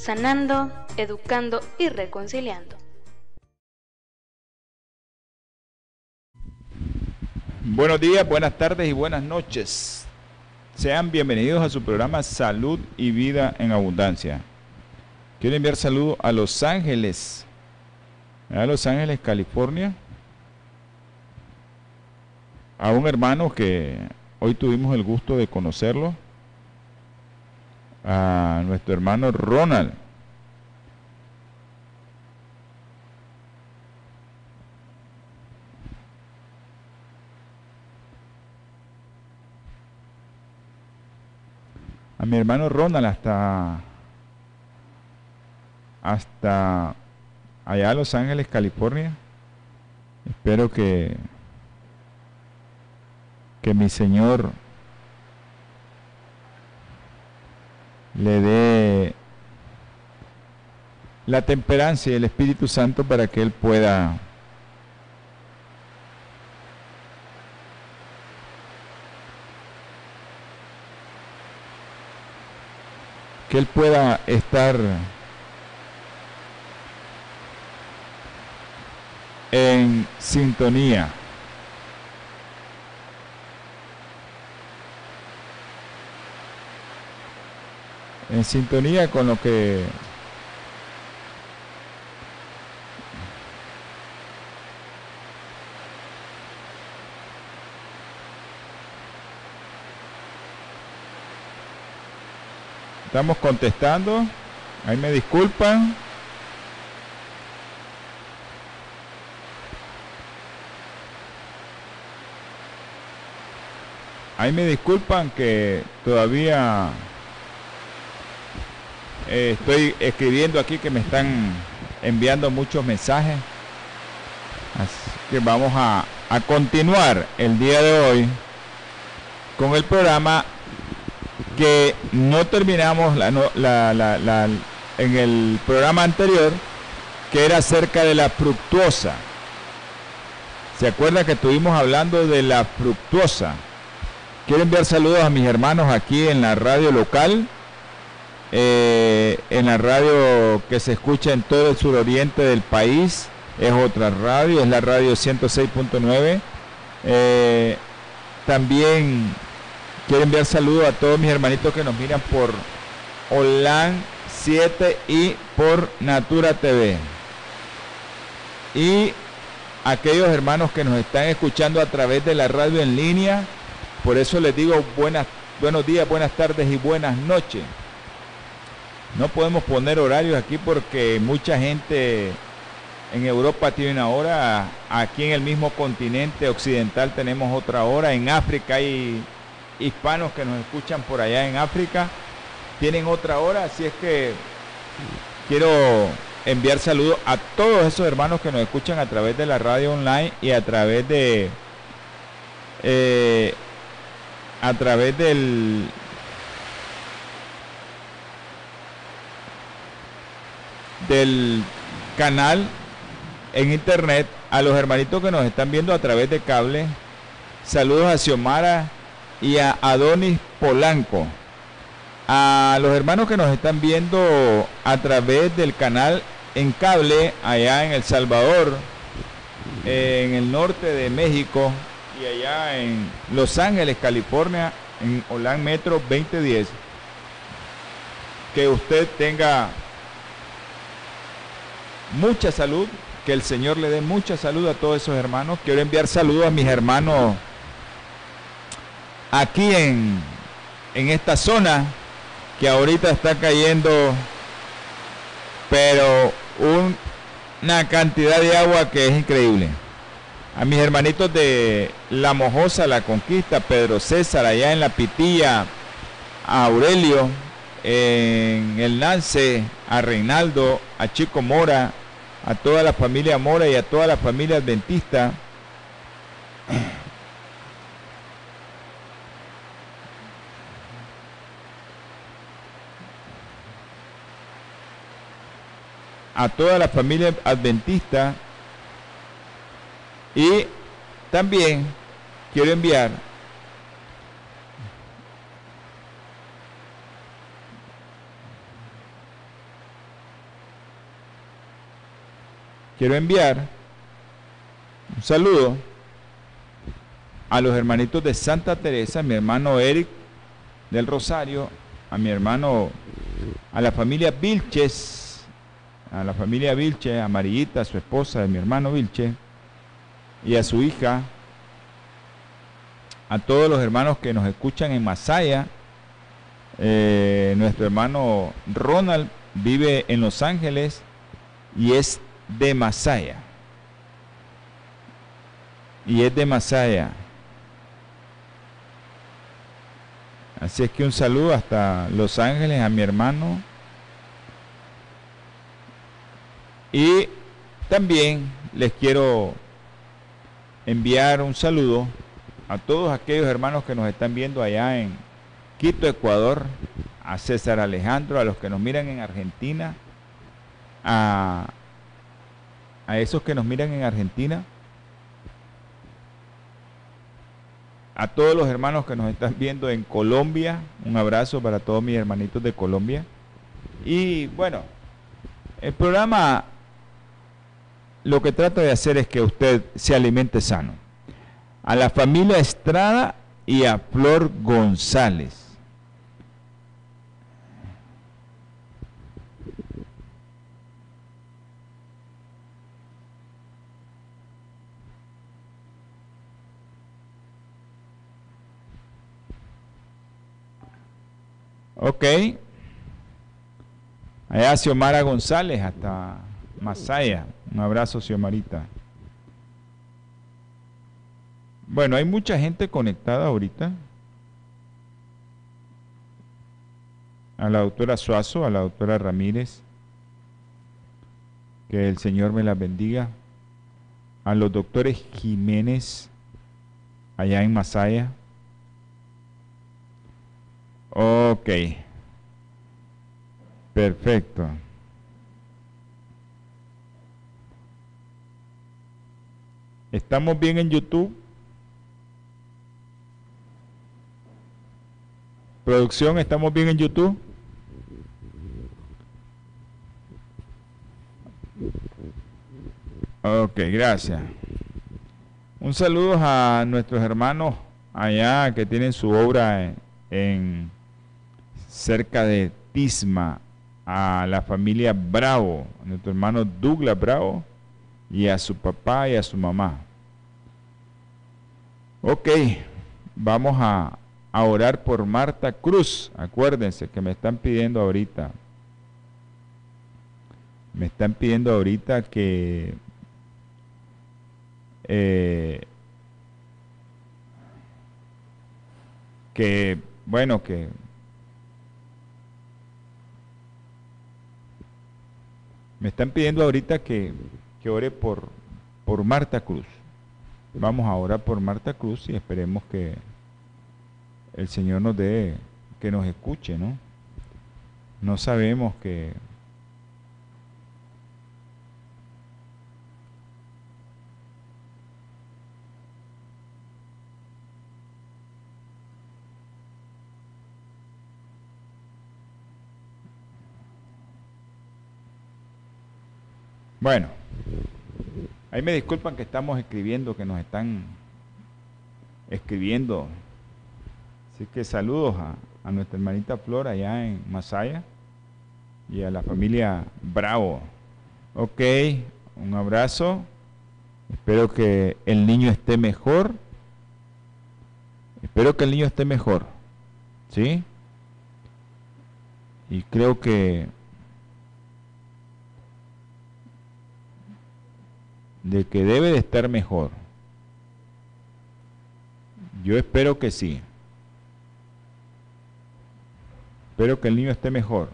sanando, educando y reconciliando. Buenos días, buenas tardes y buenas noches. Sean bienvenidos a su programa Salud y Vida en Abundancia. Quiero enviar saludos a Los Ángeles, a Los Ángeles, California, a un hermano que hoy tuvimos el gusto de conocerlo, a nuestro hermano Ronald. A mi hermano Ronald hasta hasta allá a Los Ángeles, California. Espero que que mi Señor le dé la temperancia y el Espíritu Santo para que Él pueda que Él pueda estar en sintonía. En sintonía con lo que estamos contestando. Ahí me disculpan. Ahí me disculpan que todavía estoy escribiendo aquí que me están enviando muchos mensajes. Así que vamos a, a continuar el día de hoy con el programa que no terminamos en el programa anterior, que era acerca de la fructuosa. ¿Se acuerda que estuvimos hablando de la fructuosa? Quiero enviar saludos a mis hermanos aquí en la radio local, eh, en la radio que se escucha en todo el suroriente del país. Es otra radio, es la radio 106.9. Eh, también quiero enviar saludos a todos mis hermanitos que nos miran por Olan 7 y por Natura TV. Y aquellos hermanos que nos están escuchando a través de la radio en línea por eso les digo buenas, buenos días, buenas tardes y buenas noches. No podemos poner horarios aquí porque mucha gente en Europa tiene una hora, aquí en el mismo continente occidental tenemos otra hora, en África hay hispanos que nos escuchan por allá en África, tienen otra hora, así es que quiero enviar saludos a todos esos hermanos que nos escuchan a través de la radio online y a través de eh, a través del del canal en internet a los hermanitos que nos están viendo a través de cable. Saludos a Xiomara y a Adonis Polanco. A los hermanos que nos están viendo a través del canal en cable allá en El Salvador, en el norte de México, y allá en Los Ángeles, California, en Olan Metro 2010. Que usted tenga mucha salud, que el Señor le dé mucha salud a todos esos hermanos. Quiero enviar saludos a mis hermanos aquí en, en esta zona que ahorita está cayendo, pero una cantidad de agua que es increíble a mis hermanitos de La Mojosa, La Conquista, Pedro César, allá en La Pitilla, a Aurelio, en el lance a Reinaldo, a Chico Mora, a toda la familia Mora y a toda la familia adventista. A toda la familia adventista. Y también quiero enviar quiero enviar un saludo a los hermanitos de Santa Teresa, a mi hermano Eric del Rosario, a mi hermano, a la familia Vilches, a la familia Vilche, a Marillita, su esposa de mi hermano Vilche, y a su hija, a todos los hermanos que nos escuchan en Masaya. Eh, nuestro hermano Ronald vive en Los Ángeles y es de Masaya. Y es de Masaya. Así es que un saludo hasta Los Ángeles a mi hermano. Y también les quiero enviar un saludo a todos aquellos hermanos que nos están viendo allá en Quito, Ecuador, a César Alejandro, a los que nos miran en Argentina, a a esos que nos miran en Argentina, a todos los hermanos que nos están viendo en Colombia, un abrazo para todos mis hermanitos de Colombia. Y bueno, el programa lo que trata de hacer es que usted se alimente sano. A la familia Estrada y a Flor González. Ok. Allá Xiomara González hasta Masaya. Un abrazo, Xiomarita. Bueno, hay mucha gente conectada ahorita. A la doctora Suazo, a la doctora Ramírez. Que el Señor me la bendiga. A los doctores Jiménez, allá en Masaya. Ok. Perfecto. ¿Estamos bien en YouTube? Producción, ¿estamos bien en YouTube? Ok, gracias. Un saludo a nuestros hermanos allá que tienen su obra en cerca de Tisma, a la familia Bravo, a nuestro hermano Douglas Bravo, y a su papá y a su mamá. Ok, vamos a, a orar por Marta Cruz. Acuérdense que me están pidiendo ahorita. Me están pidiendo ahorita que eh, que bueno que Me están pidiendo ahorita que, ore por, por Marta Cruz. Vamos a orar por Marta Cruz y esperemos que el Señor nos dé, que nos escuche, ¿no? No sabemos que Bueno, ahí me disculpan que estamos escribiendo, que nos están escribiendo. Así que saludos a, nuestra hermanita Flor allá en Masaya y a la familia Bravo. Ok, un abrazo. Espero que el niño esté mejor. Espero que el niño esté mejor. ¿Sí? Y creo que de que debe de estar mejor. Yo espero que sí. espero que el niño esté mejor.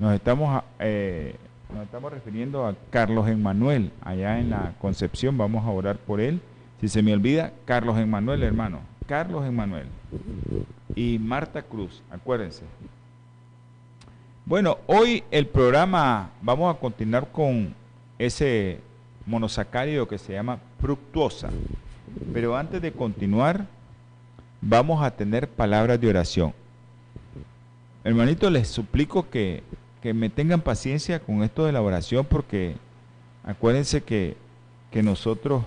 Nos estamos, eh, nos estamos refiriendo a Carlos Emmanuel, allá en la Concepción, vamos a orar por él. Si se me olvida, Carlos Emmanuel, hermano, Carlos Emmanuel. Y Marta Cruz, acuérdense. Bueno, hoy el programa, vamos a continuar con ese monosacárido que se llama fructuosa. Pero antes de continuar, vamos a tener palabras de oración. Hermanito, les suplico que, que me tengan paciencia con esto de la oración porque acuérdense que, que nosotros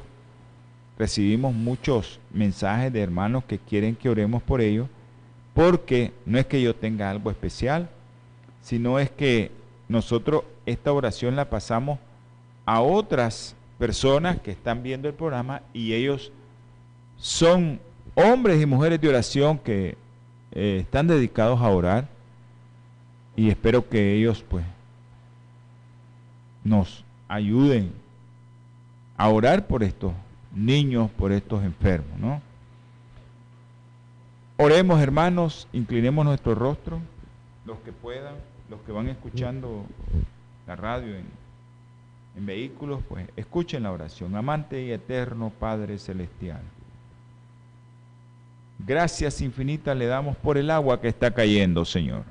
recibimos muchos mensajes de hermanos que quieren que oremos por ellos, porque no es que yo tenga algo especial, sino es que nosotros esta oración la pasamos a otras personas que están viendo el programa y ellos son hombres y mujeres de oración que eh, están dedicados a orar y espero que ellos pues nos ayuden a orar por estos niños, por estos enfermos, ¿no? Oremos hermanos, inclinemos nuestro rostro, los que puedan, los que van escuchando la radio en en vehículos, pues escuchen la oración. Amante y eterno Padre Celestial. Gracias infinitas le damos por el agua que está cayendo, Señor.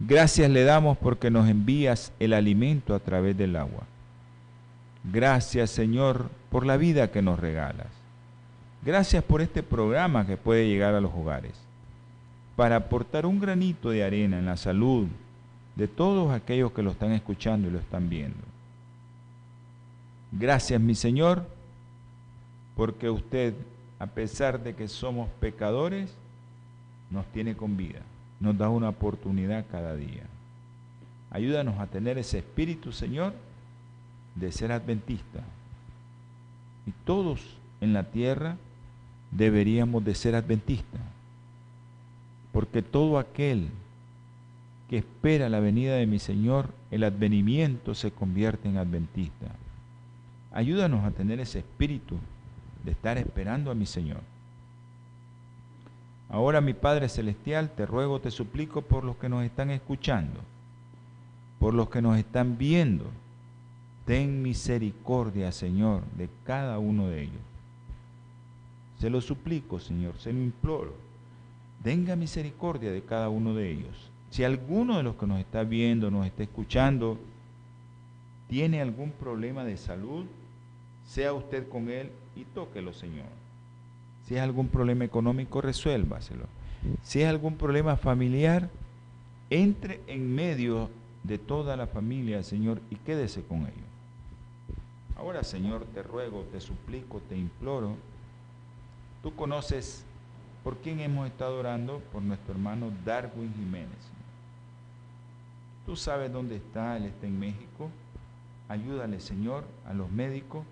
Gracias le damos porque nos envías el alimento a través del agua. Gracias, Señor, por la vida que nos regalas. Gracias por este programa que puede llegar a los hogares para aportar un granito de arena en la salud, de todos aquellos que lo están escuchando y lo están viendo. Gracias, mi Señor, porque usted, a pesar de que somos pecadores, nos tiene con vida, nos da una oportunidad cada día. Ayúdanos a tener ese espíritu, Señor, de ser adventista. Y todos en la tierra deberíamos de ser adventistas, porque todo aquel que espera la venida de mi Señor, el advenimiento se convierte en adventista. Ayúdanos a tener ese espíritu de estar esperando a mi Señor. Ahora, mi Padre Celestial, te ruego, te suplico por los que nos están escuchando, por los que nos están viendo. Ten misericordia, Señor, de cada uno de ellos. Se lo suplico, Señor, se lo imploro. Tenga misericordia de cada uno de ellos. Si alguno de los que nos está viendo, nos está escuchando, tiene algún problema de salud, sea usted con él y tóquelo, Señor. Si es algún problema económico, resuélvaselo. Si es algún problema familiar, entre en medio de toda la familia, Señor, y quédese con ellos. Ahora, Señor, te ruego, te suplico, te imploro. Tú conoces por quién hemos estado orando, por nuestro hermano Darwin Jiménez. Tú sabes dónde está, Él está en México. Ayúdale, Señor, a los médicos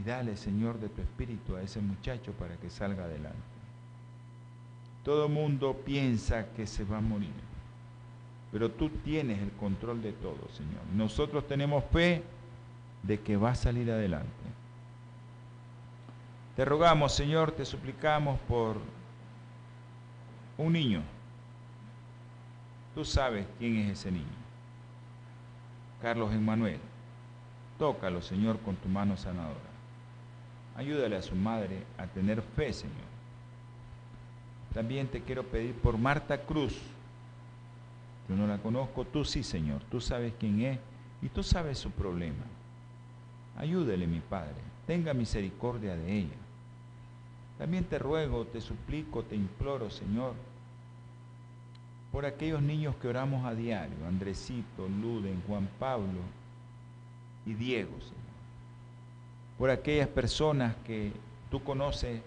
y dale, Señor, de tu espíritu a ese muchacho para que salga adelante. Todo mundo piensa que se va a morir, pero tú tienes el control de todo, Señor. Nosotros tenemos fe de que va a salir adelante. Te rogamos, Señor, te suplicamos por un niño Tú sabes quién es ese niño. Carlos Emmanuel, tócalo, Señor, con tu mano sanadora. Ayúdale a su madre a tener fe, Señor. También te quiero pedir por Marta Cruz. Yo no la conozco, tú sí, Señor. Tú sabes quién es y tú sabes su problema. Ayúdele, mi Padre. Tenga misericordia de ella. También te ruego, te suplico, te imploro, Señor, por aquellos niños que oramos a diario, Andresito, Luden, Juan Pablo y Diego, Señor. Por aquellas personas que tú conoces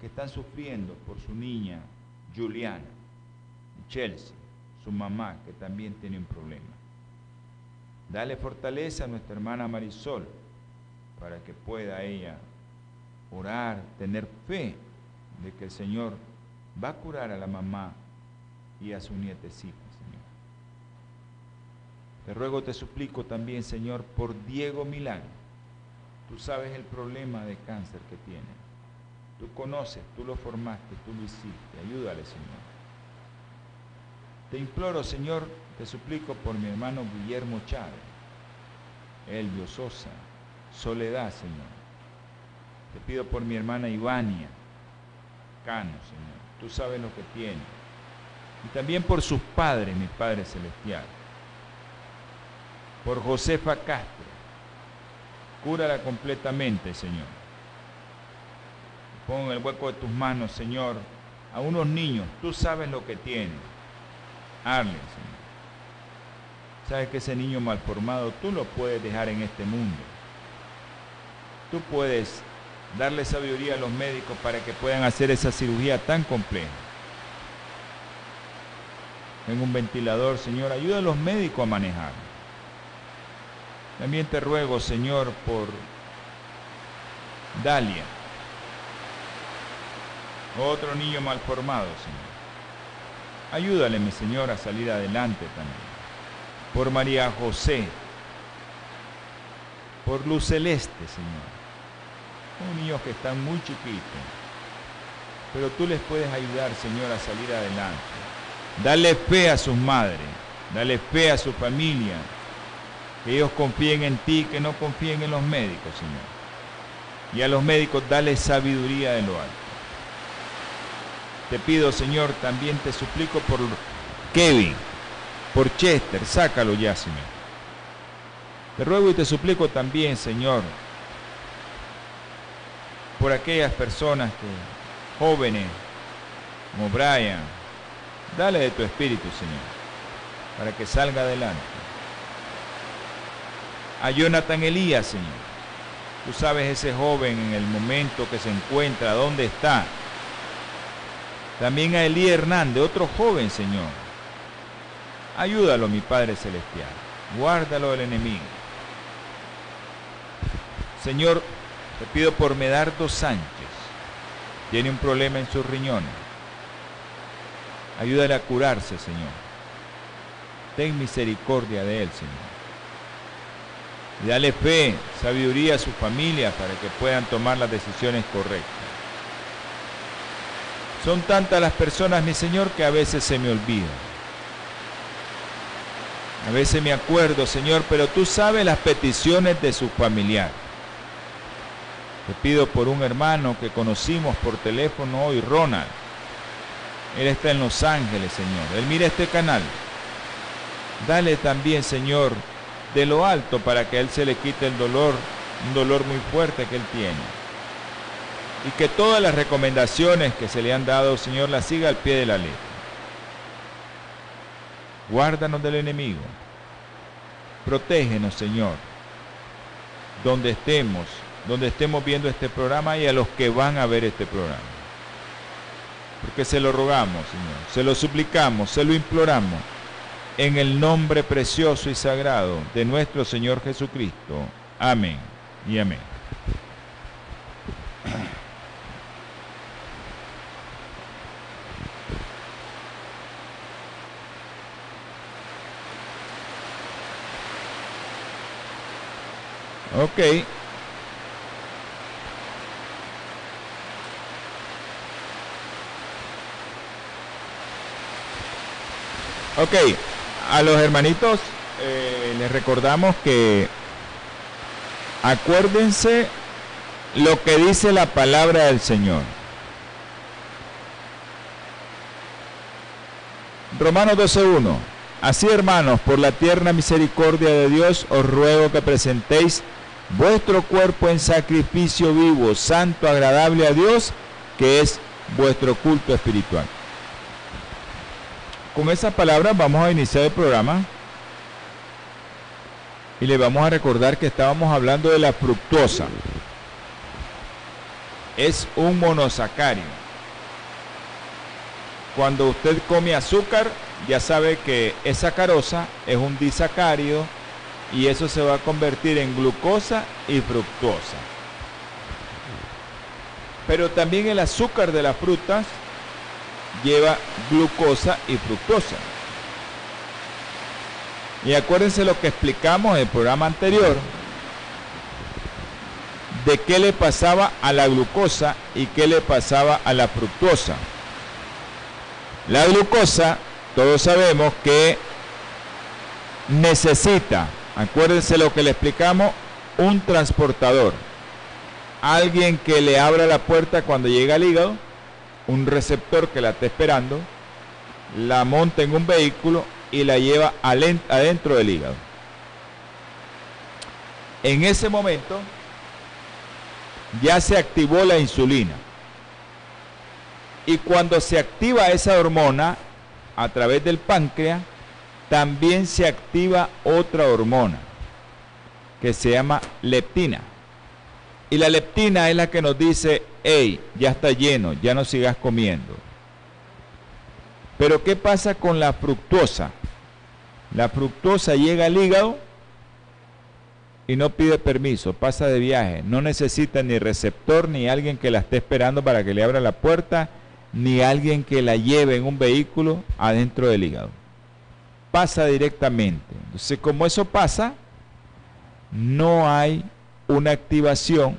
que están sufriendo por su niña Juliana, Chelsea, su mamá, que también tiene un problema. Dale fortaleza a nuestra hermana Marisol para que pueda ella orar, tener fe de que el Señor va a curar a la mamá y a su nietecita, Señor. Te ruego, te suplico también, Señor, por Diego Milán. Tú sabes el problema de cáncer que tiene. Tú conoces, tú lo formaste, tú lo hiciste. Ayúdale, Señor. Te imploro, Señor, te suplico por mi hermano Guillermo Chávez, Elvio Sosa, Soledad, Señor. Te pido por mi hermana Ivania, Cano, Señor. Tú sabes lo que tiene. Y también por sus padres, mi Padre Celestial. Por Josefa Castro. Cúrala completamente, Señor. Pon en el hueco de tus manos, Señor, a unos niños. Tú sabes lo que tienen. Arlen, Señor. Sabes que ese niño malformado tú lo puedes dejar en este mundo. Tú puedes darle sabiduría a los médicos para que puedan hacer esa cirugía tan compleja. En un ventilador, Señor, ayuda a los médicos a manejar. También te ruego, Señor, por Dalia, otro niño malformado, Señor. Ayúdale, mi Señor, a salir adelante también. Por María José, por Luz Celeste, Señor son niños que están muy chiquitos. Pero tú les puedes ayudar, Señor, a salir adelante. Dale fe a sus madres. Dale fe a su familia. Que ellos confíen en ti, que no confíen en los médicos, Señor. Y a los médicos dale sabiduría de lo alto. Te pido, Señor, también te suplico por Kevin, por Chester, sácalo ya, Señor. Te ruego y te suplico también, Señor, por aquellas personas que, jóvenes, como Brian, dale de tu espíritu, Señor, para que salga adelante. A Jonathan Elías, Señor. Tú sabes ese joven en el momento que se encuentra, dónde está. También a Elí Hernández, otro joven, Señor. Ayúdalo, mi Padre Celestial. Guárdalo del enemigo. Señor, te pido por Medardo Sánchez. Tiene un problema en sus riñones. Ayúdale a curarse, Señor. Ten misericordia de él, Señor. Y dale fe, sabiduría a su familia para que puedan tomar las decisiones correctas. Son tantas las personas, mi Señor, que a veces se me olvidan. A veces me acuerdo, Señor, pero tú sabes las peticiones de sus familiares. Te pido por un hermano que conocimos por teléfono hoy, Ronald. Él está en Los Ángeles, Señor. Él mira este canal. Dale también, Señor, de lo alto para que él se le quite el dolor, un dolor muy fuerte que él tiene. Y que todas las recomendaciones que se le han dado, Señor, las siga al pie de la letra. Guárdanos del enemigo. Protégenos, Señor, donde estemos, donde estemos viendo este programa y a los que van a ver este programa. Porque se lo rogamos, Señor, se lo suplicamos, se lo imploramos, en el nombre precioso y sagrado de nuestro Señor Jesucristo. Amén y amén. Ok. Ok, a los hermanitos eh, les recordamos que acuérdense lo que dice la palabra del Señor. Romanos 12.1. Así hermanos, por la tierna misericordia de Dios, os ruego que presentéis vuestro cuerpo en sacrificio vivo, santo, agradable a Dios, que es vuestro culto espiritual. Con esas palabras vamos a iniciar el programa y le vamos a recordar que estábamos hablando de la fructosa. Es un monosacario. Cuando usted come azúcar, ya sabe que esa sacarosa es un disacario y eso se va a convertir en glucosa y fructosa. Pero también el azúcar de las frutas lleva glucosa y fructosa. Y acuérdense lo que explicamos en el programa anterior, de qué le pasaba a la glucosa y qué le pasaba a la fructosa. La glucosa todos sabemos que necesita, acuérdense lo que le explicamos, un transportador. Alguien que le abra la puerta cuando llega al hígado, un receptor que la esté esperando, la monta en un vehículo y la lleva adentro del hígado. En ese momento ya se activó la insulina. Y cuando se activa esa hormona a través del páncreas, también se activa otra hormona que se llama leptina. Y la leptina es la que nos dice, hey, ya está lleno, ya no sigas comiendo. Pero ¿qué pasa con la fructosa? La fructosa llega al hígado y no pide permiso, pasa de viaje, no necesita ni receptor ni alguien que la esté esperando para que le abra la puerta, ni alguien que la lleve en un vehículo adentro del hígado. Pasa directamente. Entonces, como eso pasa, no hay una activación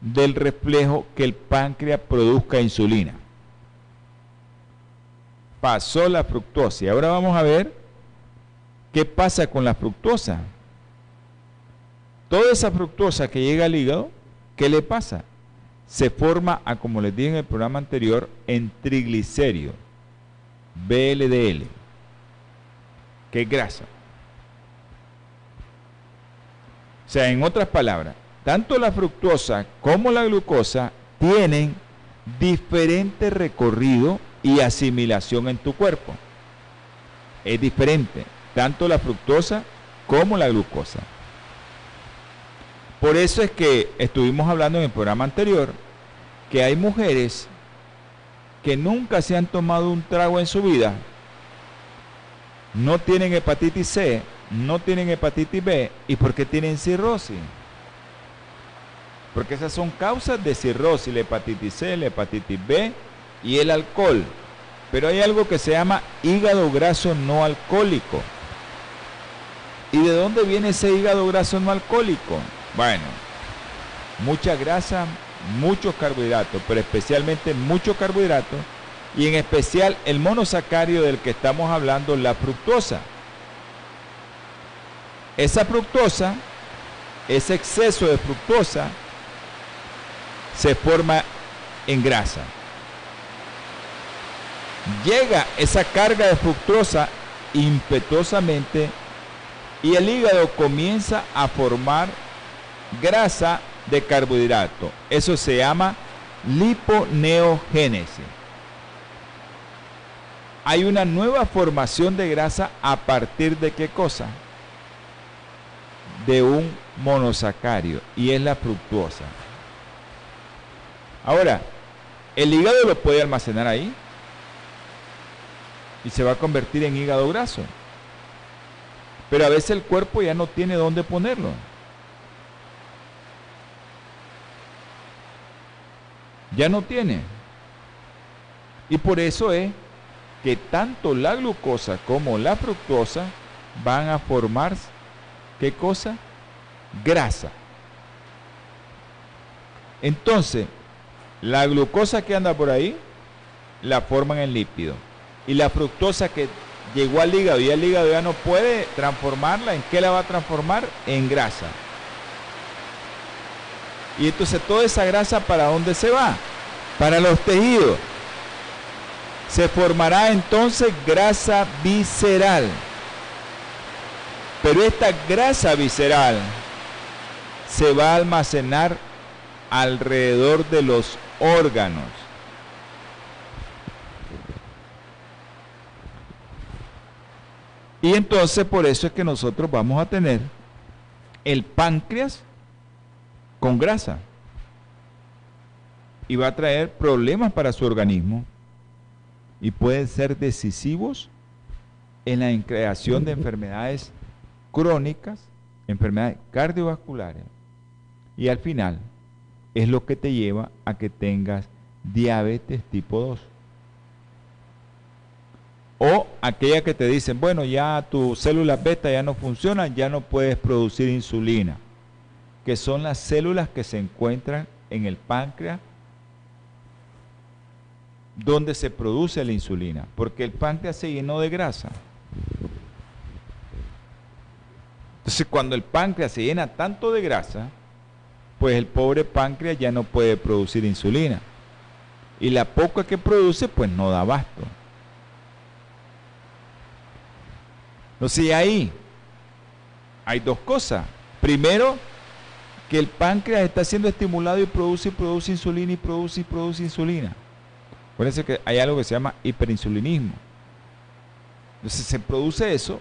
del reflejo que el páncreas produzca insulina. Pasó la fructosa y ahora vamos a ver qué pasa con la fructosa. Toda esa fructosa que llega al hígado, ¿qué le pasa? Se forma, a, como les dije en el programa anterior, en triglicéridos, BLDL, que es grasa. O sea, en otras palabras, tanto la fructosa como la glucosa tienen diferente recorrido y asimilación en tu cuerpo. Es diferente, tanto la fructosa como la glucosa. Por eso es que estuvimos hablando en el programa anterior que hay mujeres que nunca se han tomado un trago en su vida, no tienen hepatitis C, no tienen hepatitis B, ¿y por qué tienen cirrosis? Porque esas son causas de cirrosis, la hepatitis C, la hepatitis B y el alcohol. Pero hay algo que se llama hígado graso no alcohólico. ¿Y de dónde viene ese hígado graso no alcohólico? Bueno, mucha grasa, muchos carbohidratos, pero especialmente mucho carbohidrato y en especial el monosacario del que estamos hablando, la fructosa. Esa fructosa, ese exceso de fructosa, se forma en grasa. Llega esa carga de fructosa impetuosamente y el hígado comienza a formar grasa de carbohidrato. Eso se llama liponeogénesis. Hay una nueva formación de grasa a partir de qué cosa? De un monosacario y es la fructuosa. Ahora, el hígado lo puede almacenar ahí y se va a convertir en hígado graso. Pero a veces el cuerpo ya no tiene dónde ponerlo. ya no tiene. Y por eso es que tanto la glucosa como la fructosa van a formar, ¿qué cosa? Grasa. Entonces, la glucosa que anda por ahí, la forman en lípido. Y la fructosa que llegó al hígado y el hígado ya no puede transformarla, ¿en qué la va a transformar? En grasa. Y entonces toda esa grasa para dónde se va? Para los tejidos. Se formará entonces grasa visceral. Pero esta grasa visceral se va a almacenar alrededor de los órganos. Y entonces por eso es que nosotros vamos a tener el páncreas con grasa. Y va a traer problemas para su organismo y pueden ser decisivos en la creación de enfermedades crónicas, enfermedades cardiovasculares. Y al final es lo que te lleva a que tengas diabetes tipo 2. O aquella que te dicen, bueno, ya tus células beta ya no funcionan, ya no puedes producir insulina que son las células que se encuentran en el páncreas donde se produce la insulina, porque el páncreas se llenó de grasa. Entonces, cuando el páncreas se llena tanto de grasa, pues el pobre páncreas ya no puede producir insulina. Y la poca que produce, pues no da abasto. Entonces ahí hay dos cosas. Primero, que el páncreas está siendo estimulado y produce y produce insulina y produce y produce insulina. Acuérdense que hay algo que se llama hiperinsulinismo. Entonces se produce eso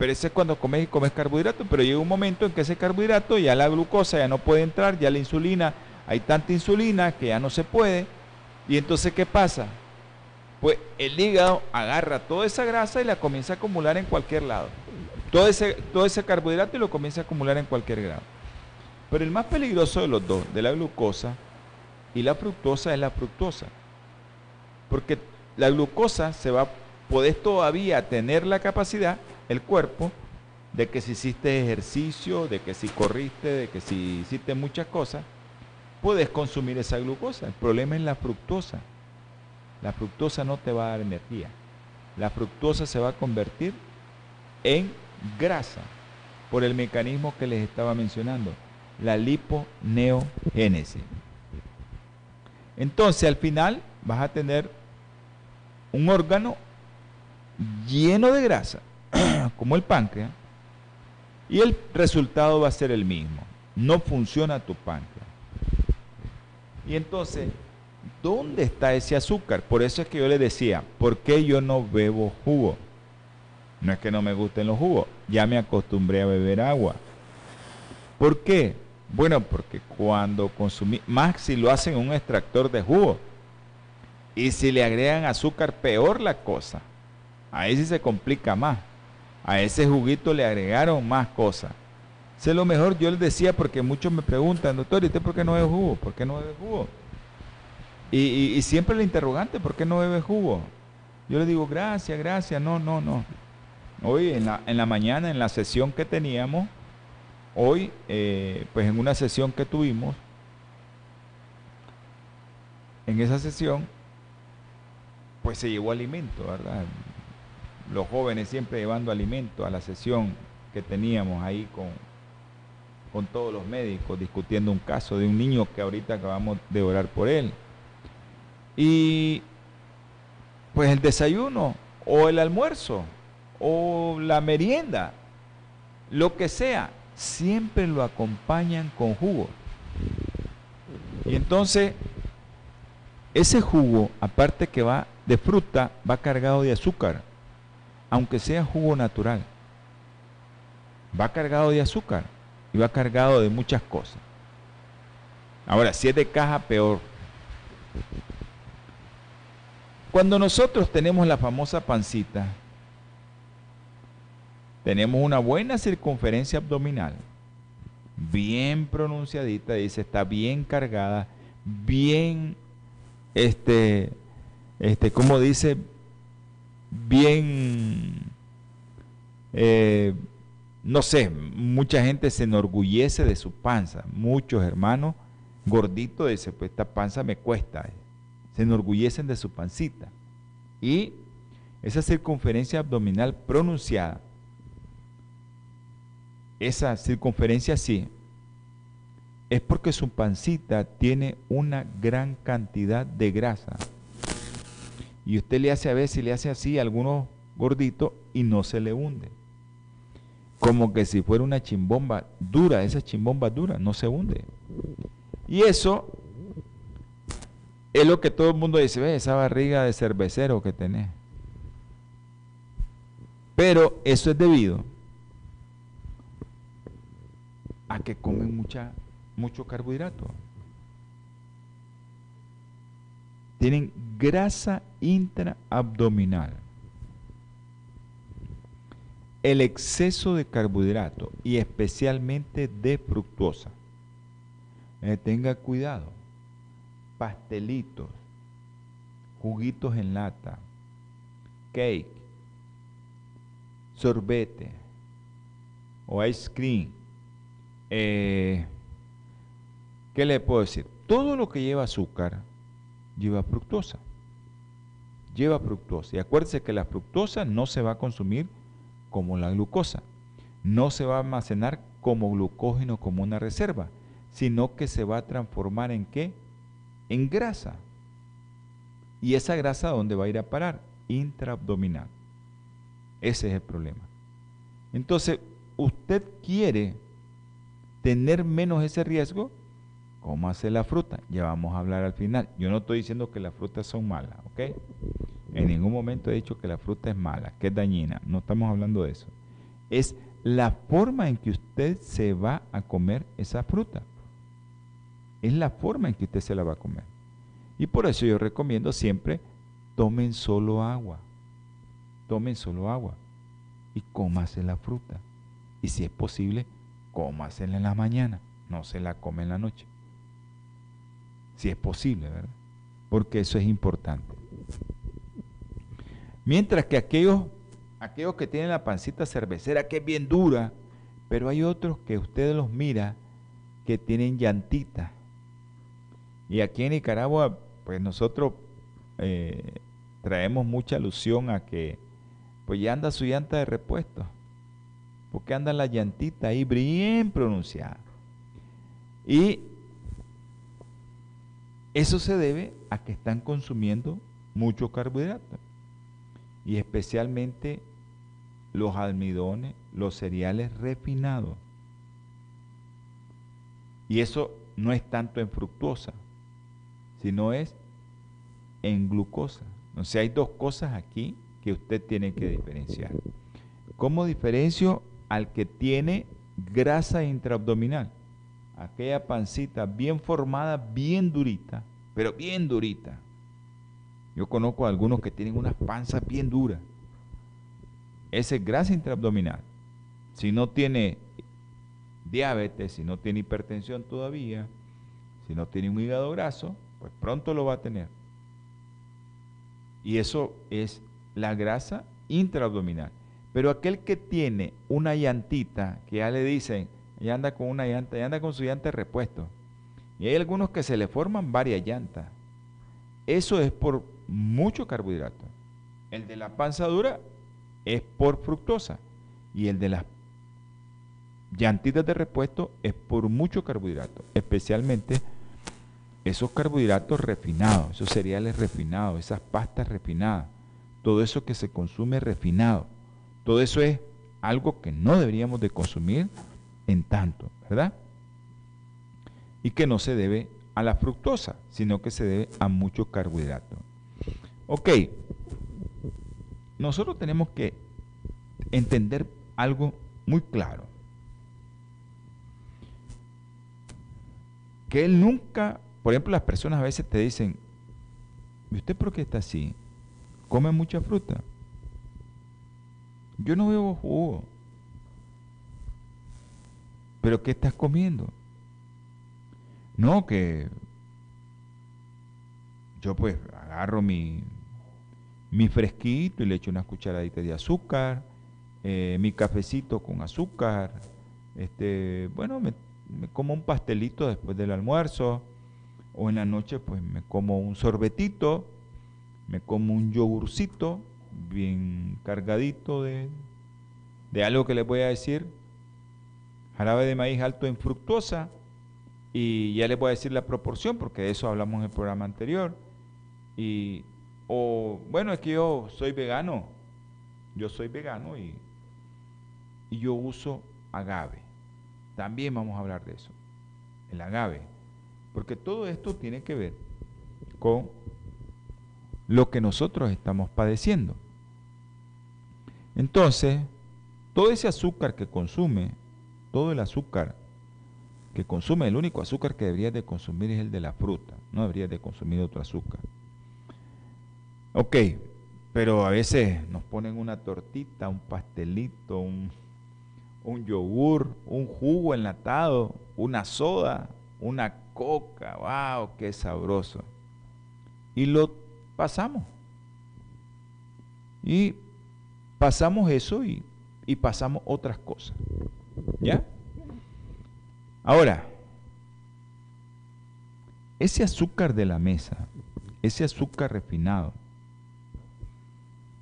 pero ese es cuando comes y comes carbohidratos, pero llega un momento en que ese carbohidrato ya la glucosa ya no puede entrar, ya la insulina, hay tanta insulina que ya no se puede. Y entonces, ¿qué pasa? Pues el hígado agarra toda esa grasa y la comienza a acumular en cualquier lado. Todo ese, todo ese carbohidrato y lo comienza a acumular en cualquier grado. Pero el más peligroso de los dos, de la glucosa y la fructosa, es la fructosa. Porque la glucosa se va, podés todavía tener la capacidad el cuerpo de que si hiciste ejercicio, de que si corriste, de que si hiciste muchas cosas, puedes consumir esa glucosa. El problema es la fructosa. La fructosa no te va a dar energía. La fructosa se va a convertir en grasa por el mecanismo que les estaba mencionando, la liponeogénesis. Entonces, al final vas a tener un órgano lleno de grasa como el páncreas, y el resultado va a ser el mismo. No funciona tu páncreas. Y entonces, ¿dónde está ese azúcar? Por eso es que yo le decía, ¿por qué yo no bebo jugo? No es que no me gusten los jugos, ya me acostumbré a beber agua. ¿Por qué? Bueno, porque cuando consumí, más si lo hacen en un extractor de jugo, y si le agregan azúcar, peor la cosa. Ahí sí se complica más. A ese juguito le agregaron más cosas. Sé lo mejor, yo les decía, porque muchos me preguntan, doctor, ¿y usted por qué no bebe jugo? ¿Por qué no bebe jugo? Y, siempre el interrogante, ¿por qué no bebe jugo? Yo le digo, gracias, gracias, no, no, no. Hoy en la, en la mañana, en la sesión que teníamos, hoy, eh, pues en una sesión que tuvimos, en esa sesión, pues se llevó alimento, ¿verdad? Los jóvenes siempre llevando alimento a la sesión que teníamos ahí con, con todos los médicos discutiendo un caso de un niño que ahorita acabamos de orar por él. Y pues el desayuno o el almuerzo o la merienda, lo que sea, siempre lo acompañan con jugo. Y entonces, ese jugo, aparte que va de fruta, va cargado de azúcar aunque sea jugo natural, va cargado de azúcar y va cargado de muchas cosas. Ahora, si es de caja, peor. Cuando nosotros tenemos la famosa pancita, tenemos una buena circunferencia abdominal, bien pronunciadita, dice, está bien cargada, bien, este, este, como dice, bien, eh, no sé, mucha gente se enorgullece de su panza, muchos hermanos gorditos dicen, pues esta panza me cuesta, se enorgullecen de su pancita. Y esa circunferencia abdominal pronunciada, esa circunferencia sí, es porque su pancita tiene una gran cantidad de grasa y usted le hace a veces, le hace así a algunos gorditos y no se le hunde. Como que si fuera una chimbomba dura, esa chimbomba dura, no se hunde. Y eso es lo que todo el mundo dice, ve esa barriga de cervecero que tenés. Pero eso es debido a que comen mucha, mucho carbohidrato. Tienen grasa intraabdominal. El exceso de carbohidrato y especialmente de fructosa. Eh, tenga cuidado. Pastelitos, juguitos en lata, cake, sorbete o ice cream. Eh, ¿Qué le puedo decir? Todo lo que lleva azúcar lleva fructosa. lleva fructosa. Y acuérdese que la fructosa no se va a consumir como la glucosa. No se va a almacenar como glucógeno, como una reserva, sino que se va a transformar en qué? En grasa. ¿Y esa grasa dónde va a ir a parar? Intraabdominal. Ese es el problema. Entonces, usted quiere tener menos ese riesgo, ¿cómo hace la fruta? Ya vamos a hablar al final. Yo no estoy diciendo que las frutas son malas, ¿ok? En ningún momento he dicho que la fruta es mala, que es dañina. No estamos hablando de eso. Es la forma en que usted se va a comer esa fruta. Es la forma en que usted se la va a comer. Y por eso yo recomiendo siempre, tomen solo agua. Tomen solo agua. Y cómase la fruta. Y si es posible, cómasela en la mañana. No se la come en la noche. Si es posible, ¿verdad? Porque eso es importante. Mientras que aquellos, aquellos que tienen la pancita cervecera, que es bien dura, pero hay otros que usted los mira que tienen llantita. Y aquí en Nicaragua, pues nosotros eh, traemos mucha alusión a que pues ya anda su llanta de repuesto. Porque anda la llantita ahí bien pronunciada. Y eso se debe a que están consumiendo mucho carbohidrato y especialmente los almidones, los cereales refinados. Y eso no es tanto en fructosa, sino es en glucosa. O sea, hay dos cosas aquí que usted tiene que diferenciar. ¿Cómo diferencio al que tiene grasa intraabdominal? Aquella pancita bien formada, bien durita, pero bien durita yo conozco a algunos que tienen unas panzas bien duras. Esa es grasa intraabdominal. Si no tiene diabetes, si no tiene hipertensión todavía, si no tiene un hígado graso, pues pronto lo va a tener. Y eso es la grasa intraabdominal. Pero aquel que tiene una llantita, que ya le dicen, ya anda con una llanta, ya anda con su llanta de repuesto. Y hay algunos que se le forman varias llantas. Eso es por mucho carbohidrato. El de la panza dura es por fructosa y el de las llantitas de repuesto es por mucho carbohidrato, especialmente esos carbohidratos refinados, esos cereales refinados, esas pastas refinadas, todo eso que se consume refinado, todo eso es algo que no deberíamos de consumir en tanto, ¿verdad? Y que no se debe a la fructosa, sino que se debe a mucho carbohidrato. Ok, nosotros tenemos que entender algo muy claro. Que él nunca, por ejemplo, las personas a veces te dicen, ¿y usted por qué está así? ¿Come mucha fruta? Yo no veo jugo. ¿Pero qué estás comiendo? No, que yo pues agarro mi, mi fresquito y le echo unas cucharaditas de azúcar, eh, mi cafecito con azúcar, este, bueno, me, como un pastelito después del almuerzo, o en la noche pues me como un sorbetito, me como un yogurcito bien cargadito de, de algo que les voy a decir, jarabe de maíz alto en fructosa, y ya les voy a decir la proporción, porque de eso hablamos en el programa anterior. Y o, bueno, es que yo soy vegano. Yo soy vegano y, y yo uso agave. También vamos a hablar de eso. El agave. Porque todo esto tiene que ver con lo que nosotros estamos padeciendo. Entonces, todo ese azúcar que consume, todo el azúcar que consume, el único azúcar que deberías de consumir es el de la fruta, no deberías de consumir otro azúcar. Ok, pero a veces nos ponen una tortita, un pastelito, un, yogur, un jugo enlatado, una soda, una coca, wow, qué sabroso. Y lo pasamos. Y pasamos eso y, y pasamos otras cosas. ¿Ya? Ahora, ese azúcar de la mesa, ese azúcar refinado,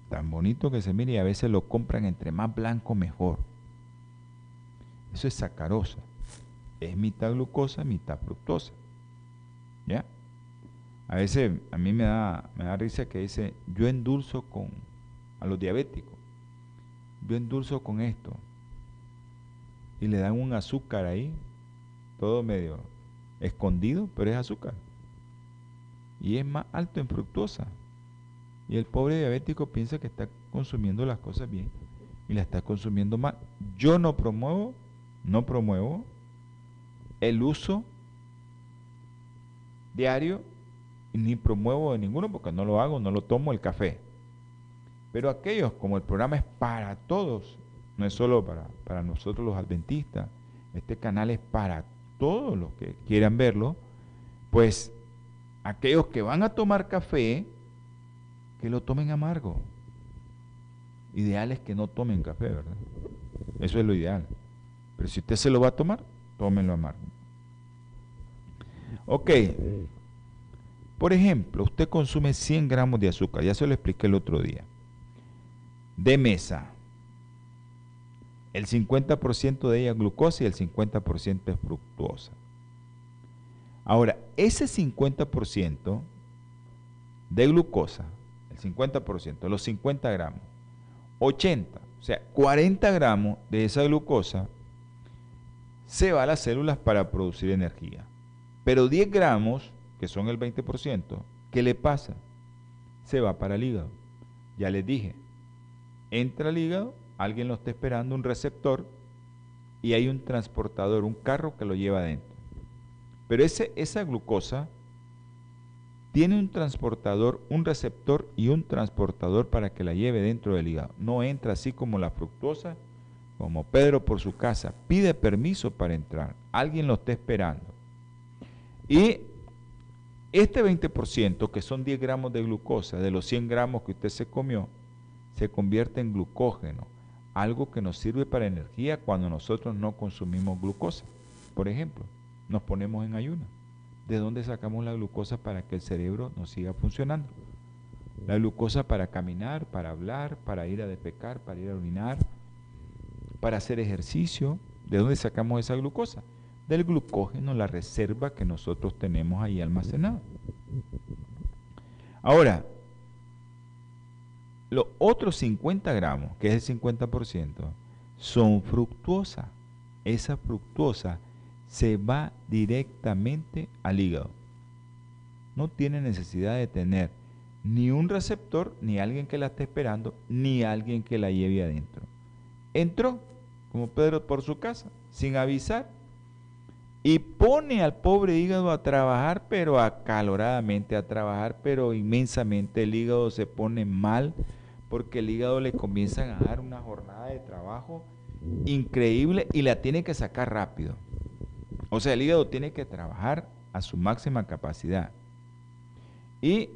tan bonito que se mire y a veces lo compran entre más blanco mejor. Eso es sacarosa. Es mitad glucosa, mitad fructosa. ¿Ya? A veces a mí me da, me da risa que dice, yo endulzo con, a los diabéticos, yo endulzo con esto. Y le dan un azúcar ahí, todo medio escondido, pero es azúcar. Y es más alto en fructosa. Y el pobre diabético piensa que está consumiendo las cosas bien y la está consumiendo mal. Yo no promuevo, no promuevo el uso diario ni promuevo de ninguno porque no lo hago, no lo tomo el café. Pero aquellos, como el programa es para todos, no es solo para, para nosotros los adventistas, este canal es para todos los que quieran verlo, pues aquellos que van a tomar café, que lo tomen amargo. Ideal es que no tomen café, ¿verdad? Eso es lo ideal. Pero si usted se lo va a tomar, tómenlo amargo. Ok. Por ejemplo, usted consume 100 gramos de azúcar, ya se lo expliqué el otro día, de mesa. El 50% de ella es glucosa y el 50% es fructuosa. Ahora, ese 50% de glucosa, el 50%, los 50 gramos, 80, o sea, 40 gramos de esa glucosa se va a las células para producir energía. Pero 10 gramos que son el 20%, ¿qué le pasa? Se va para el hígado. Ya les dije, entra al hígado, alguien lo está esperando, un receptor, y hay un transportador, un carro que lo lleva adentro. Pero ese, esa glucosa tiene un transportador, un receptor y un transportador para que la lleve dentro del hígado. No entra así como la fructosa, como Pedro por su casa. Pide permiso para entrar. Alguien lo está esperando. Y este 20%, que son 10 gramos de glucosa, de los 100 gramos que usted se comió, se convierte en glucógeno, algo que nos sirve para energía cuando nosotros no consumimos glucosa. Por ejemplo, nos ponemos en ayuno. ¿De dónde sacamos la glucosa para que el cerebro nos siga funcionando? La glucosa para caminar, para hablar, para ir a defecar, para ir a orinar, para hacer ejercicio. ¿De dónde sacamos esa glucosa? del glucógeno, la reserva que nosotros tenemos ahí almacenado. Ahora, los otros 50 gramos, que es el 50%, son fructuosa. Esa fructuosa se va directamente al hígado. No tiene necesidad de tener ni un receptor, ni alguien que la esté esperando, ni alguien que la lleve adentro. Entró, como Pedro por su casa, sin avisar, y pone al pobre hígado a trabajar, pero acaloradamente, a trabajar, pero inmensamente. El hígado se pone mal porque el hígado le comienza a dar una jornada de trabajo increíble y la tiene que sacar rápido. O sea, el hígado tiene que trabajar a su máxima capacidad. Y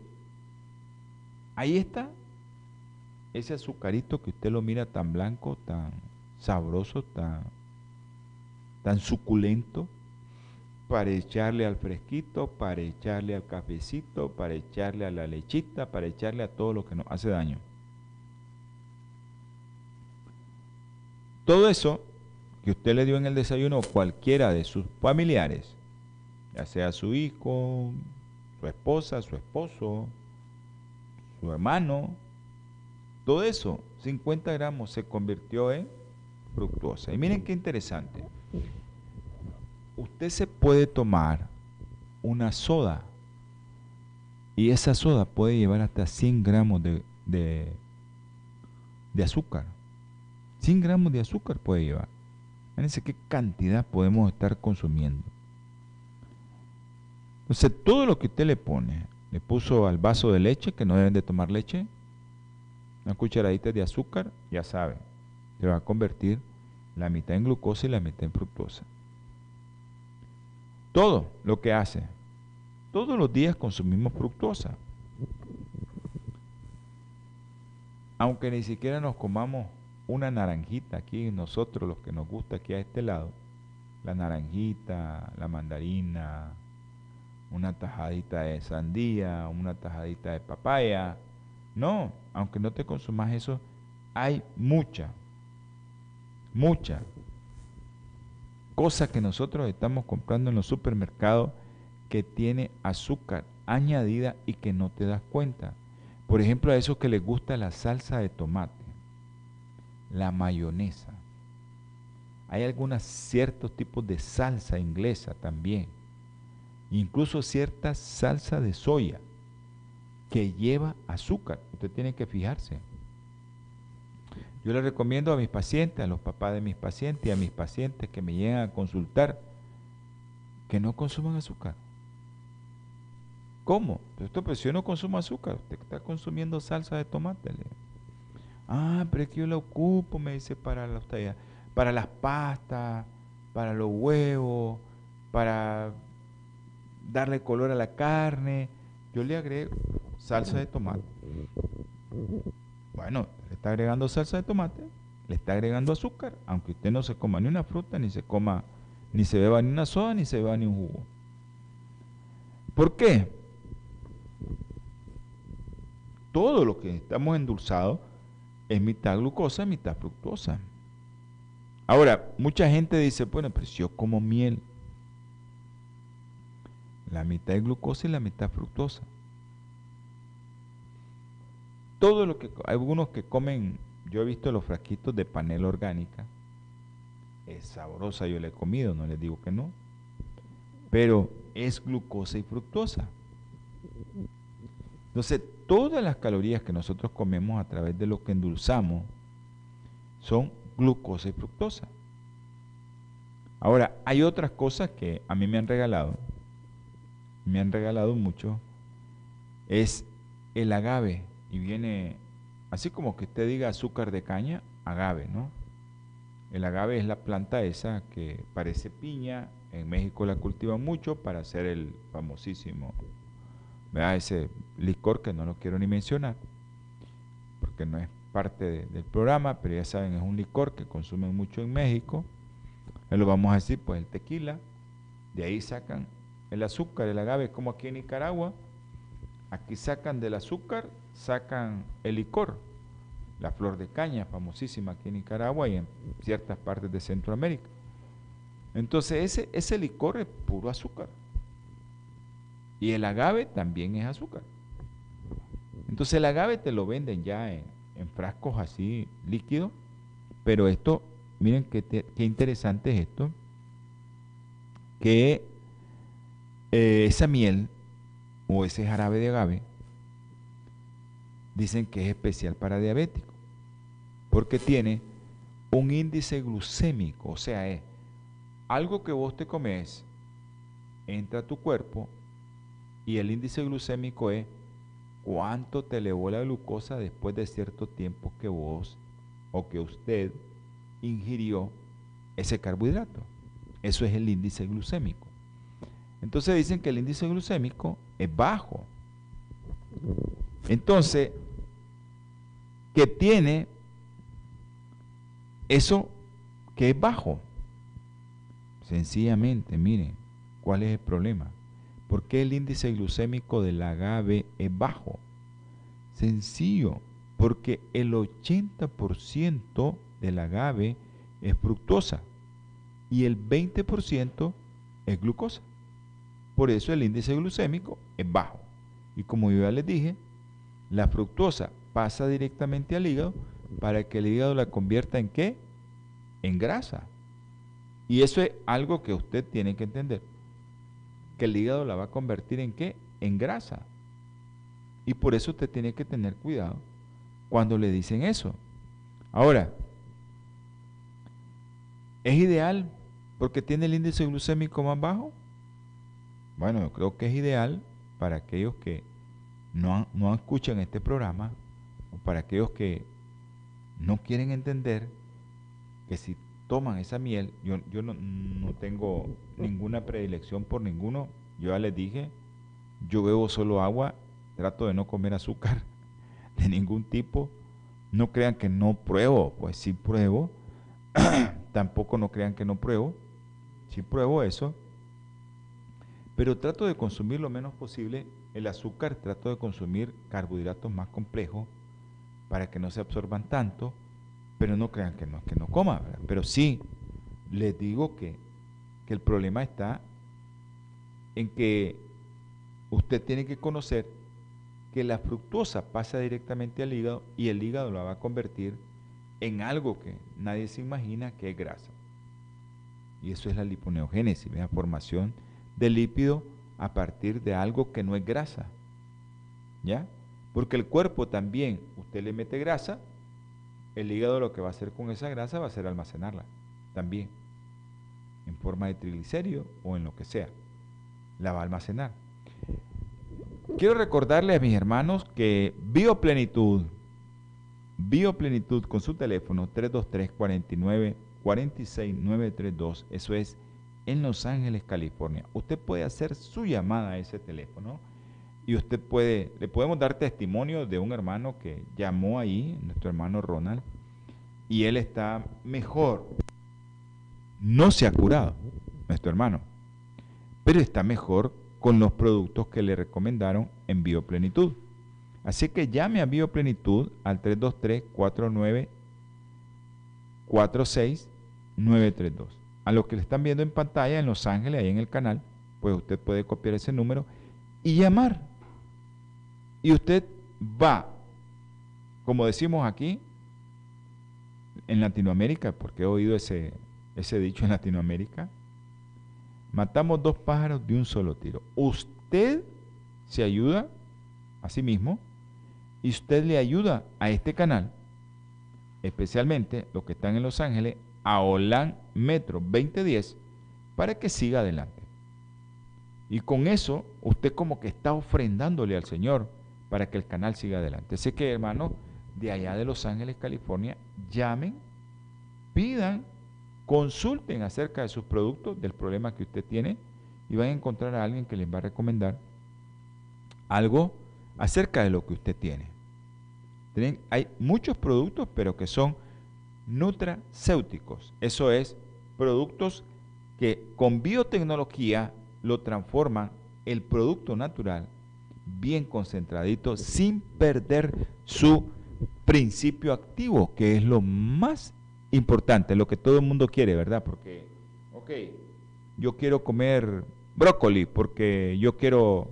ahí está ese azucarito que usted lo mira tan blanco, tan sabroso, tan, tan suculento para echarle al fresquito, para echarle al cafecito, para echarle a la lechita, para echarle a todo lo que nos hace daño. Todo eso que usted le dio en el desayuno a cualquiera de sus familiares, ya sea su hijo, su esposa, su esposo, su hermano, todo eso, 50 gramos, se convirtió en fructuosa. Y miren qué interesante usted se puede tomar una soda y esa soda puede llevar hasta 100 gramos de, de, azúcar. 100 gramos de azúcar puede llevar. Fíjense qué cantidad podemos estar consumiendo. Entonces, todo lo que usted le pone, le puso al vaso de leche, que no deben de tomar leche, una cucharadita de azúcar, ya sabe, se va a convertir la mitad en glucosa y la mitad en fructosa. Todo lo que hace. Todos los días consumimos fructosa. Aunque ni siquiera nos comamos una naranjita aquí, nosotros los que nos gusta aquí a este lado, la naranjita, la mandarina, una tajadita de sandía, una tajadita de papaya, No, aunque no te consumas eso, hay mucha, mucha cosa que nosotros estamos comprando en los supermercados que tiene azúcar añadida y que no te das cuenta. Por ejemplo, a esos que les gusta la salsa de tomate, la mayonesa. Hay algunos ciertos tipos de salsa inglesa también. Incluso cierta salsa de soya que lleva azúcar. Usted tiene que fijarse. Yo le recomiendo a mis pacientes, a los papás de mis pacientes y a mis pacientes que me llegan a consultar que no consuman azúcar. ¿Cómo? Esto, pues yo no consumo azúcar, usted está consumiendo salsa de tomate. Ah, pero es que yo la ocupo, me dice, para, los, para las pastas, para los huevos, para darle color a la carne. Yo le agrego salsa de tomate. Bueno, le está agregando salsa de tomate, le está agregando azúcar, aunque usted no se coma ni una fruta, ni se coma, ni se beba ni una soda, ni se beba ni un jugo. ¿Por qué? Todo lo que estamos endulzados es mitad glucosa, mitad fructosa. Ahora, mucha gente dice, bueno, pero si yo como miel, la mitad es glucosa y la mitad fructosa todo lo que algunos que comen, yo he visto los frasquitos de panela orgánica, es sabrosa, yo le he comido, no les digo que no, pero es glucosa y fructosa. Entonces, todas las calorías que nosotros comemos a través de lo que endulzamos son glucosa y fructosa. Ahora, hay otras cosas que a mí me han regalado, me han regalado mucho, es el agave y viene, así como que usted diga azúcar de caña, agave, ¿no? El agave es la planta esa que parece piña, en México la cultivan mucho para hacer el famosísimo, ¿verdad? Ese licor que no lo quiero ni mencionar, porque no es parte del programa, pero ya saben, es un licor que consumen mucho en México. Lo vamos a decir, pues el tequila, de ahí sacan el azúcar, el agave, como aquí en Nicaragua, aquí sacan del azúcar sacan el licor, la flor de caña, famosísima aquí en Nicaragua y en ciertas partes de Centroamérica. Entonces ese, ese licor es puro azúcar. Y el agave también es azúcar. Entonces el agave te lo venden ya en, frascos así líquidos. Pero esto, miren qué, interesante es esto. Que eh, esa miel o ese jarabe de agave dicen que es especial para diabéticos, porque tiene un índice glucémico, o sea, es algo que vos te comes, entra a tu cuerpo y el índice glucémico es cuánto te elevó la glucosa después de cierto tiempo que vos o que usted ingirió ese carbohidrato. Eso es el índice glucémico. Entonces dicen que el índice glucémico es bajo. Entonces, que tiene eso que es bajo. Sencillamente, miren, ¿cuál es el problema? ¿Por qué el índice glucémico del agave es bajo? Sencillo, porque el 80% del agave es fructosa y el 20% es glucosa. Por eso el índice glucémico es bajo. Y como yo ya les dije, la fructosa pasa directamente al hígado para que el hígado la convierta en qué? En grasa. Y eso es algo que usted tiene que entender. Que el hígado la va a convertir en qué? En grasa. Y por eso usted tiene que tener cuidado cuando le dicen eso. Ahora, ¿es ideal porque tiene el índice glucémico más bajo? Bueno, yo creo que es ideal para aquellos que no, no escuchan este programa, o para aquellos que no quieren entender que si toman esa miel, yo, yo no, no, tengo ninguna predilección por ninguno, yo ya les dije, yo bebo solo agua, trato de no comer azúcar de ningún tipo, no crean que no pruebo, pues sí pruebo, tampoco no crean que no pruebo, sí pruebo eso, pero trato de consumir lo menos posible. El azúcar, trato de consumir carbohidratos más complejos para que no se absorban tanto, pero no crean que no que no coma, pero sí les digo que, que el problema está en que usted tiene que conocer que la fructosa pasa directamente al hígado y el hígado la va a convertir en algo que nadie se imagina que es grasa. Y eso es la liponeogénesis, la formación de lípido a partir de algo que no es grasa. ¿Ya? Porque el cuerpo también, usted le mete grasa, el hígado lo que va a hacer con esa grasa va a ser almacenarla también, en forma de triglicérido o en lo que sea. La va a almacenar. Quiero recordarle a mis hermanos que Bioplenitud, Bioplenitud con su teléfono 323 49 46 932, eso es en Los Ángeles, California. Usted puede hacer su llamada a ese teléfono y usted puede, le podemos dar testimonio de un hermano que llamó ahí, nuestro hermano Ronald, y él está mejor. No se ha curado, nuestro hermano, pero está mejor con los productos que le recomendaron en Bioplenitud. Así que llame a Bioplenitud al 323 49 46 932 a lo que le están viendo en pantalla en Los Ángeles, ahí en el canal, pues usted puede copiar ese número y llamar. Y usted va, como decimos aquí, en Latinoamérica, porque he oído ese, ese dicho en Latinoamérica, matamos dos pájaros de un solo tiro. Usted se ayuda a sí mismo y usted le ayuda a este canal, especialmente los que están en Los Ángeles, a Olan Metro 2010 para que siga adelante. Y con eso usted como que está ofrendándole al Señor para que el canal siga adelante. Así que hermano, de allá de Los Ángeles, California, llamen, pidan, consulten acerca de sus productos, del problema que usted tiene y van a encontrar a alguien que les va a recomendar algo acerca de lo que usted tiene. Hay muchos productos, pero que son nutracéuticos. Eso es, productos que con biotecnología lo transforman el producto natural bien concentradito sin perder su principio activo, que es lo más importante, lo que todo el mundo quiere, ¿verdad? Porque, ok, yo quiero comer brócoli porque yo quiero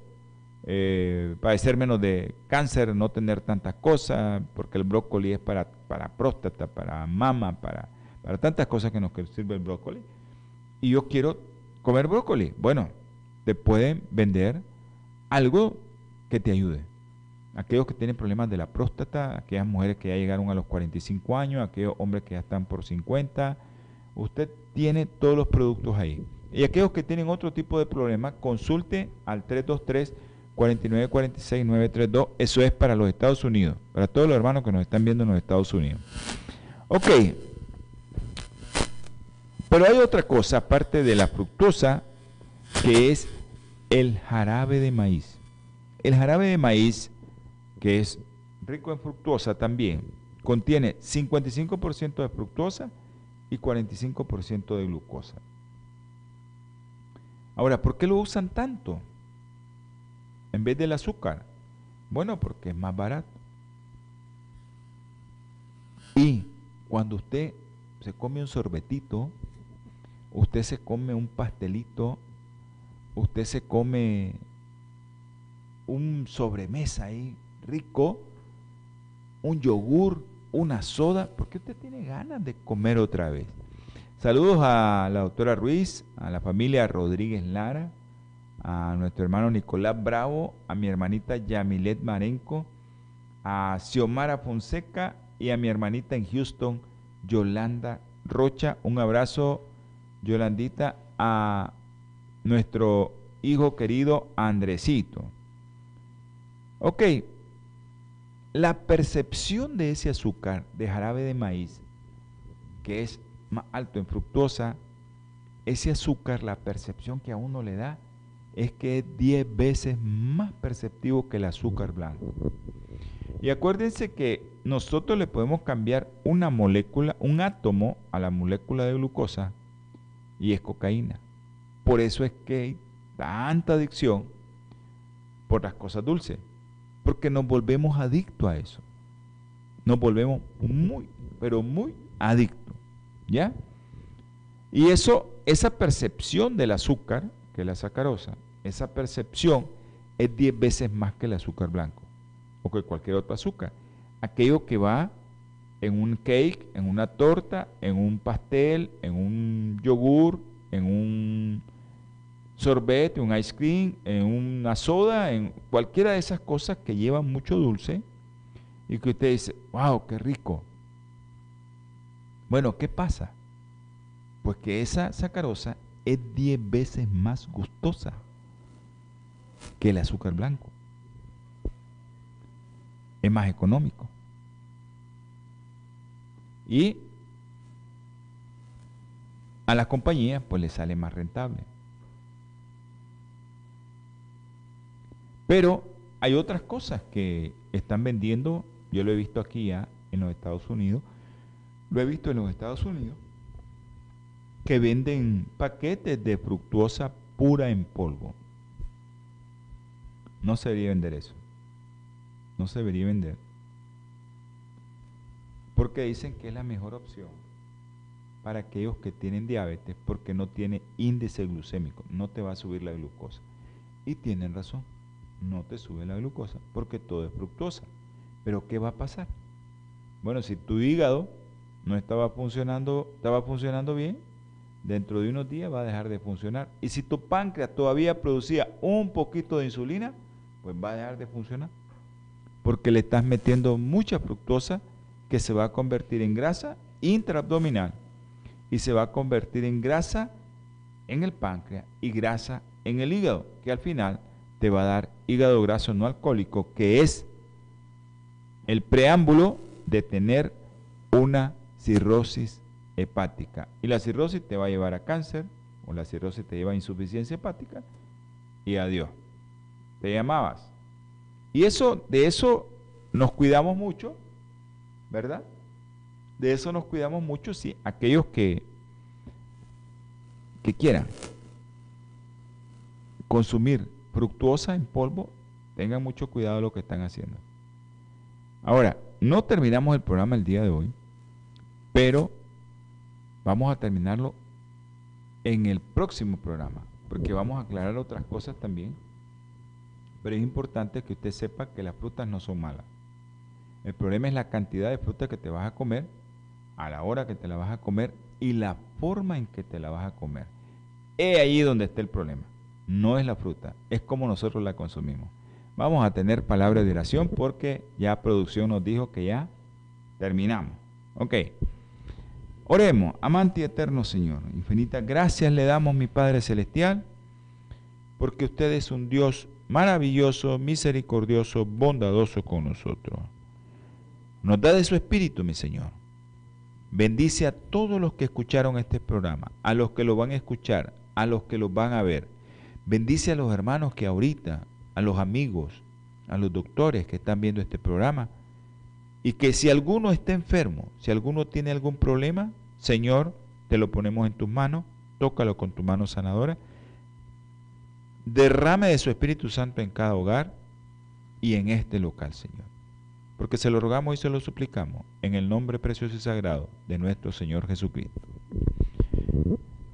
eh, padecer menos de cáncer, no tener tantas cosas, porque el brócoli es para, para próstata, para mama, para, para tantas cosas que nos sirve el brócoli. Y yo quiero comer brócoli. Bueno, te pueden vender algo que te ayude. Aquellos que tienen problemas de la próstata, aquellas mujeres que ya llegaron a los 45 años, aquellos hombres que ya están por 50, usted tiene todos los productos ahí. Y aquellos que tienen otro tipo de problema, consulte al 323 4946-932. Eso es para los Estados Unidos, para todos los hermanos que nos están viendo en los Estados Unidos. Ok. Pero hay otra cosa, aparte de la fructosa, que es el jarabe de maíz. El jarabe de maíz, que es rico en fructosa también, contiene 55% de fructosa y 45% de glucosa. Ahora, ¿por qué lo usan tanto? en vez del azúcar? Bueno, porque es más barato. Y cuando usted se come un sorbetito, usted se come un pastelito, usted se come un sobremesa ahí rico, un yogur, una soda, porque usted tiene ganas de comer otra vez. Saludos a la doctora Ruiz, a la familia Rodríguez Lara, a nuestro hermano Nicolás Bravo, a mi hermanita Yamilet Marenco, a Xiomara Fonseca y a mi hermanita en Houston, Yolanda Rocha. Un abrazo, Yolandita, a nuestro hijo querido Andresito. Ok, la percepción de ese azúcar de jarabe de maíz, que es más alto en fructosa, ese azúcar, la percepción que a uno le da, es que es 10 veces más perceptivo que el azúcar blanco. Y acuérdense que nosotros le podemos cambiar una molécula, un átomo a la molécula de glucosa y es cocaína. Por eso es que hay tanta adicción por las cosas dulces, porque nos volvemos adictos a eso. Nos volvemos muy, pero muy adictos, ¿ya? Y eso, esa percepción del azúcar, que es la sacarosa, esa percepción es 10 veces más que el azúcar blanco o que cualquier otro azúcar. Aquello que va en un cake, en una torta, en un pastel, en un yogur, en un sorbete, un ice cream, en una soda, en cualquiera de esas cosas que llevan mucho dulce y que usted dice, wow, qué rico. Bueno, ¿qué pasa? Pues que esa sacarosa es 10 veces más gustosa que el azúcar blanco. Es más económico. Y a las compañías pues les sale más rentable. Pero hay otras cosas que están vendiendo, yo lo he visto aquí ya en los Estados Unidos, lo he visto en los Estados Unidos, que venden paquetes de fructuosa pura en polvo. No se debería vender eso. No se debería vender. Porque dicen que es la mejor opción para aquellos que tienen diabetes porque no tiene índice glucémico, no te va a subir la glucosa. Y tienen razón, no te sube la glucosa porque todo es fructosa. Pero ¿qué va a pasar? Bueno, si tu hígado no estaba funcionando, estaba funcionando bien, dentro de unos días va a dejar de funcionar. Y si tu páncreas todavía producía un poquito de insulina, pues va a dejar de funcionar. Porque le estás metiendo mucha fructosa que se va a convertir en grasa intraabdominal y se va a convertir en grasa en el páncreas y grasa en el hígado, que al final te va a dar hígado graso no alcohólico, que es el preámbulo de tener una cirrosis hepática. Y la cirrosis te va a llevar a cáncer, o la cirrosis te lleva a insuficiencia hepática, y adiós. Te llamabas. Y eso, de eso nos cuidamos mucho, ¿verdad? De eso nos cuidamos mucho si aquellos que, que quieran consumir fructuosa en polvo, tengan mucho cuidado lo que están haciendo. Ahora, no terminamos el programa el día de hoy, pero vamos a terminarlo en el próximo programa, porque vamos a aclarar otras cosas también. Pero es importante que usted sepa que las frutas no son malas. El problema es la cantidad de fruta que te vas a comer, a la hora que te la vas a comer y la forma en que te la vas a comer. Es ahí donde está el problema. No es la fruta, es como nosotros la consumimos. Vamos a tener palabra de oración porque ya producción nos dijo que ya terminamos. Ok. Oremos, amante y eterno Señor. Infinitas gracias le damos, mi Padre Celestial, porque usted es un Dios maravilloso, misericordioso, bondadoso con nosotros. Nos da de su espíritu, mi Señor. Bendice a todos los que escucharon este programa, a los que lo van a escuchar, a los que lo van a ver. Bendice a los hermanos que ahorita, a los amigos, a los doctores que están viendo este programa. Y que si alguno está enfermo, si alguno tiene algún problema, Señor, te lo ponemos en tus manos, tócalo con tu mano sanadora. Derrame de su Espíritu Santo en cada hogar y en este local, Señor porque se lo rogamos y se lo suplicamos en el nombre precioso y sagrado de nuestro Señor Jesucristo.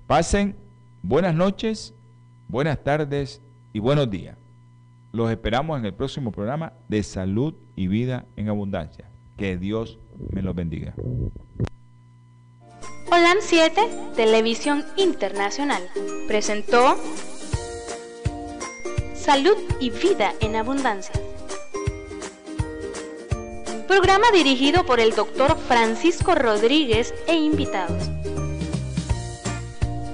Pasen buenas noches, buenas tardes y buenos días. Los esperamos en el próximo programa de Salud y Vida en Abundancia. Que Dios me los bendiga. Holan 7, Televisión Internacional, presentó Salud y Vida en Abundancia Programa dirigido por el doctor Francisco Rodríguez e invitados.